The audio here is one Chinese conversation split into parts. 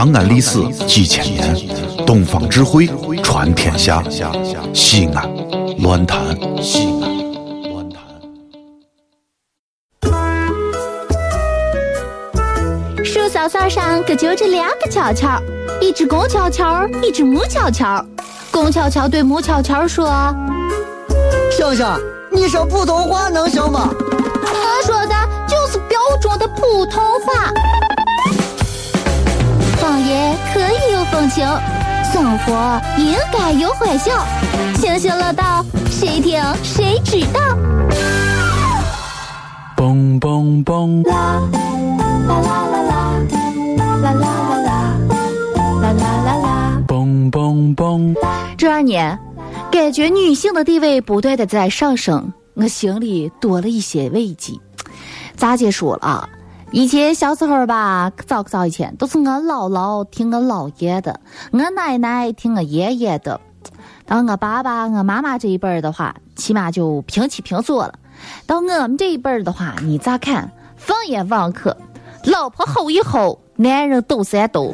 长安历史几千年，东方智慧传天下。西安，乱谈西安。乱谈。树梢梢上可就着两个悄悄，一只公悄悄，一只母悄悄。公悄悄对母悄悄说：“星星，你说普通话能行吗？”我说的就是标准的普通话。风情，生活应该有欢笑。星星乐道，谁听谁知道。蹦蹦蹦！啦啦啦啦啦，啦啦啦啦，啦啦啦啦。嘣嘣嘣！这二年，感觉女性的地位不断的在上升，我心里多了一些慰藉。咋姐说了，以前小时候吧，可早可早以前都是我姥姥听我姥爷的，我奶奶听我爷爷的。到我爸爸、我妈妈这一辈儿的话，起码就平起平坐了。到我们这一辈儿的话，你咋看？放眼望去，老婆吼一吼，男人抖三抖。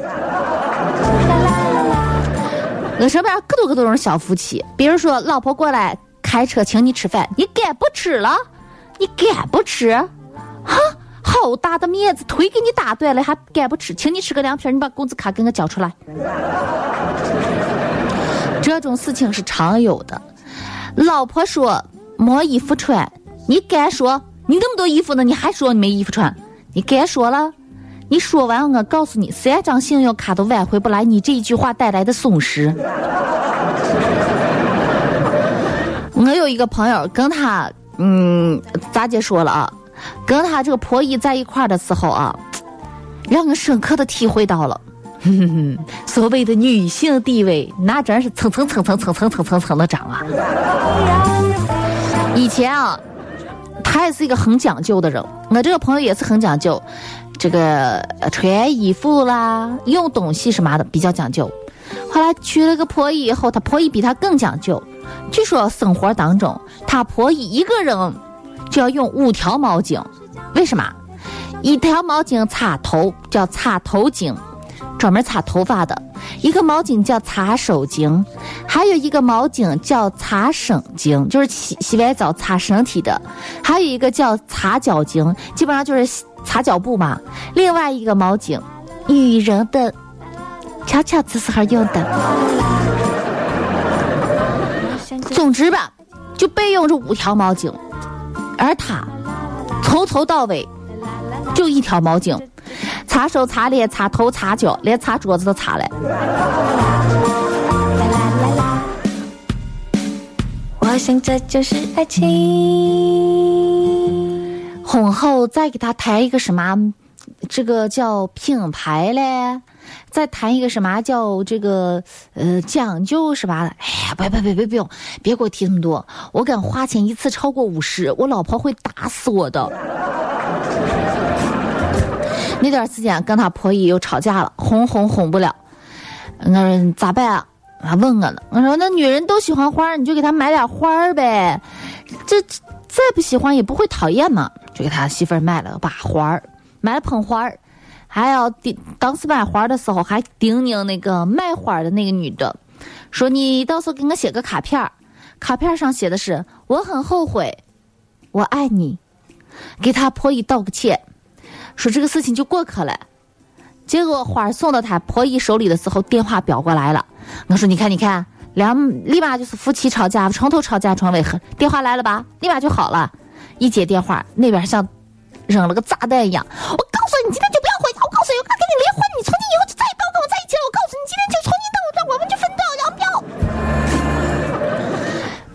我身边可多可多种小夫妻，比如说老婆过来开车请你吃饭，你敢不吃了？你敢不吃？好大的面子，腿给你打断了还敢不吃？请你吃个凉皮，你把工资卡给我交出来。这种事情是常有的。老婆说没衣服穿，你敢说？你那么多衣服呢，你还说你没衣服穿？你敢说了？你说完，我告诉你，三张信用卡都挽回不来你这一句话带来的损失。我有一个朋友，跟他，嗯，咋姐说了啊？跟他这个婆姨在一块儿的时候啊，让我深刻的体会到了，所谓的女性地位，那真是蹭蹭蹭蹭蹭蹭蹭蹭蹭的涨啊！以前啊，他也是一个很讲究的人，我这个朋友也是很讲究。这个穿衣服啦，用东西什么的比较讲究。后来娶了个婆姨以后，他婆姨比他更讲究。据说生活当中，他婆姨一个人就要用五条毛巾。为什么？一条毛巾擦头叫擦头巾，专门擦头发的；一个毛巾叫擦手巾，还有一个毛巾叫擦身巾，就是洗洗完澡擦身体的；还有一个叫擦脚巾，基本上就是。擦脚布嘛，另外一个毛巾，女人的悄悄这时候用的。总之吧，就备用这五条毛巾，而他从头到尾就一条毛巾，擦手、擦脸、擦头、擦脚，连擦桌子都擦了。我想这就是爱情。婚后再给他抬一个什么，这个叫品牌嘞，再谈一个什么叫这个呃讲究是吧？哎呀，别别别别不用，别给我提那么多，我敢花钱一次超过五十，我老婆会打死我的。那段时间跟他婆姨又吵架了，哄哄哄不了，我说咋办啊？他问我呢，我说那女人都喜欢花，你就给她买点花呗，这再不喜欢也不会讨厌嘛。就给他媳妇儿买了把花儿，买了捧花儿，还要叮。当时买花的时候还叮咛那个卖花的那个女的，说你到时候给我写个卡片儿，卡片上写的是我很后悔，我爱你，给他婆姨道个歉，说这个事情就过去了。结果花送到他婆姨手里的时候，电话表过来了。我说你看你看，两立马就是夫妻吵架，床头吵架床尾和，电话来了吧，立马就好了。一接电话，那边像扔了个炸弹一样。我告诉你，今天就不要回家。我告诉你，我跟你离婚，你从今以后就再也不要跟我在一起了。我告诉你，今天就从今到我这，我们就分道扬镳。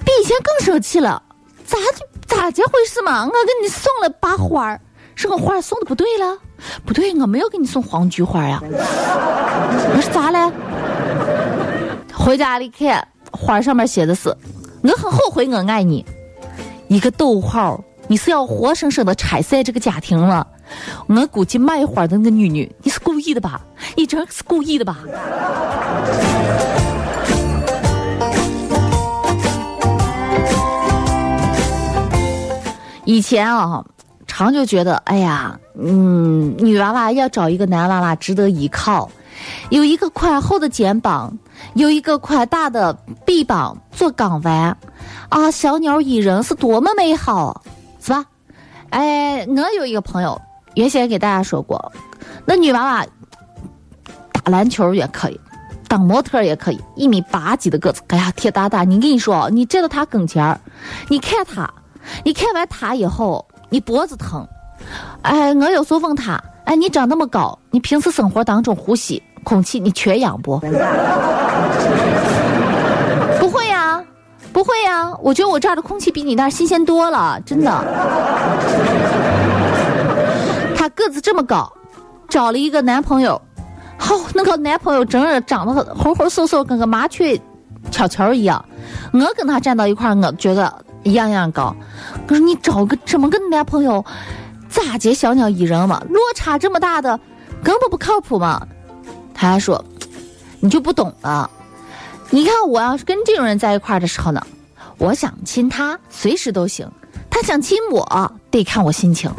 比以前更生气了，咋就咋这回事嘛？我给你送了把花是我花送的不对了？不对，我没有给你送黄菊花呀。我是咋了？回家里看，花上面写的是：我很后悔，我爱你。一个逗号，你是要活生生的拆散这个家庭了。我估计卖花的那个女女，你是故意的吧？你真是故意的吧？以前啊，常就觉得，哎呀，嗯，女娃娃要找一个男娃娃值得依靠，有一个宽厚的肩膀，有一个宽大的臂膀做港湾，啊，小鸟依人是多么美好，是吧？哎，我有一个朋友，原先给大家说过，那女娃娃打篮球也可以，当模特也可以，一米八几的个子，哎呀，铁大大。你跟你说，你站到她跟前儿，你看她，你看完她以后，你脖子疼。哎，我有时候问她，哎，你长那么高，你平时生活当中呼吸空气，你缺氧不？不会呀，我觉得我这儿的空气比你那儿新鲜多了，真的。她个子这么高，找了一个男朋友，好，那个男朋友真是长得猴猴瘦瘦，跟个麻雀悄悄一样。我跟他站到一块儿，我觉得一样样高。可是你找个这么个男朋友，咋接小鸟依人嘛？落差这么大的，根本不靠谱嘛。他还说，你就不懂了。你看我要是跟这种人在一块儿的时候呢，我想亲他随时都行，他想亲我得看我心情。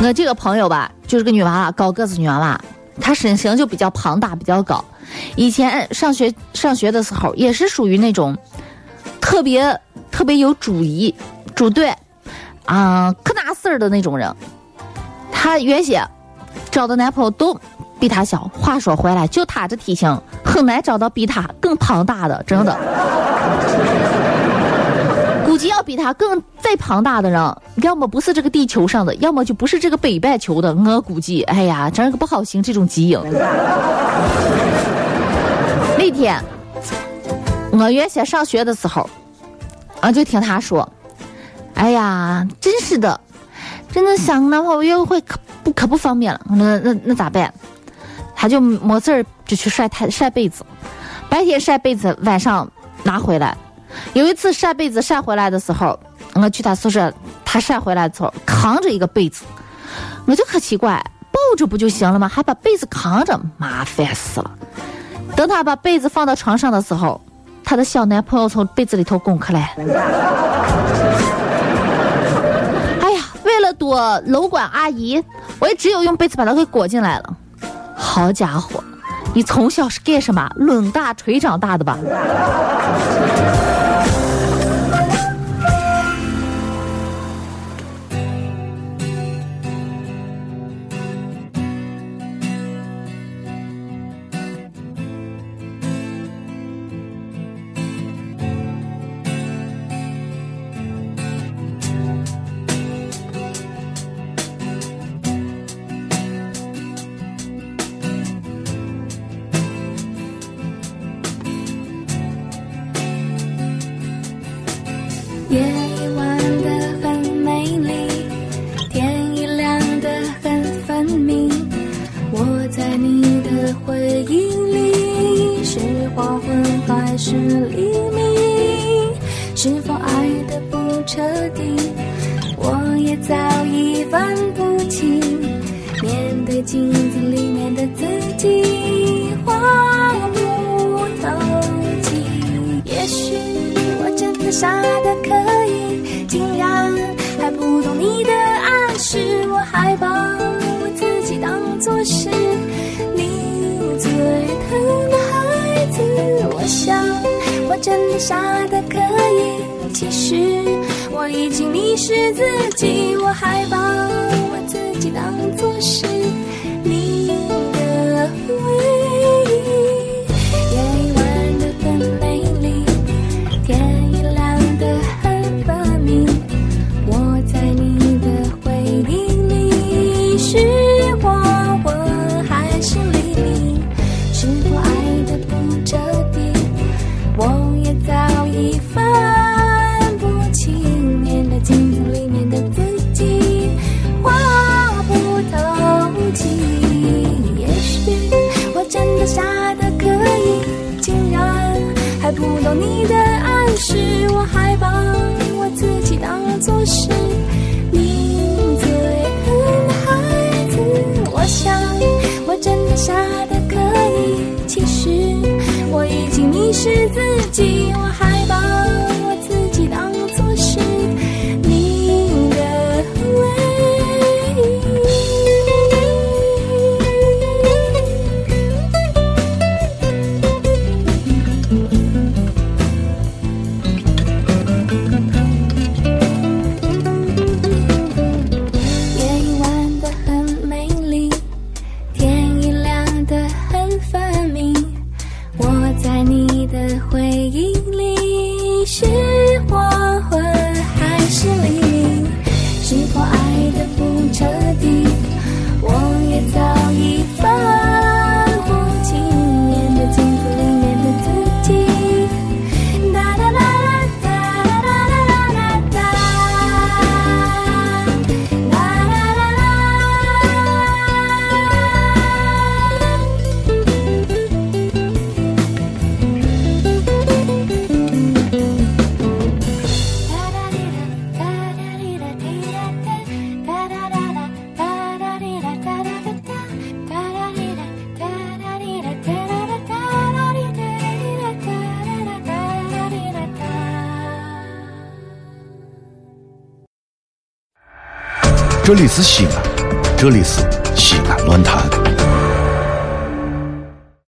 我这个朋友吧，就是个女娃娃，高个子女娃娃，她身形就比较庞大，比较高。以前上学上学的时候，也是属于那种特别特别有主意、主队啊、可拿事儿的那种人。她原先找的男朋友都比她小，话说回来，就她这体型，很难找到比她更庞大的，真的。估计要比他更再庞大的人，要么不是这个地球上的，要么就不是这个北半球的。我估计，哎呀，真是个不好寻这种基因。那天我原先上学的时候，啊就听他说：“哎呀，真是的，真的想男朋友约会可不可不方便了。那那那咋办？他就没事儿就去晒太晒被子，白天晒被子，晚上拿回来。有一次晒被子晒回来的时候，我去他宿舍，他晒回来的时候扛着一个被子，我就可奇怪，抱着不就行了吗？还把被子扛着，麻烦死了。等他把被子放到床上的时候，他的小男朋友从被子里头拱出来。我，楼管阿姨，我也只有用被子把她给裹进来了。好家伙，你从小是干什么？抡大锤长大的吧？夜晚的很美丽，天已亮的很分明。我在你的回忆里，是黄昏还是黎明？是否爱得不彻底？我也早已分不清。面对镜子里面的自己，话不投机。也许傻的可以，竟然还不懂你的暗示。我还把我自己当作是你最疼的孩子。我想我真的傻的可以，其实我已经迷失自己。我还把我自己当作是不懂你的暗示。我还把我自己当作是你最疼的孩子。我想我真的傻的可以，其实我已经迷失自己。我还把我这里是西安，这里是西安论坛。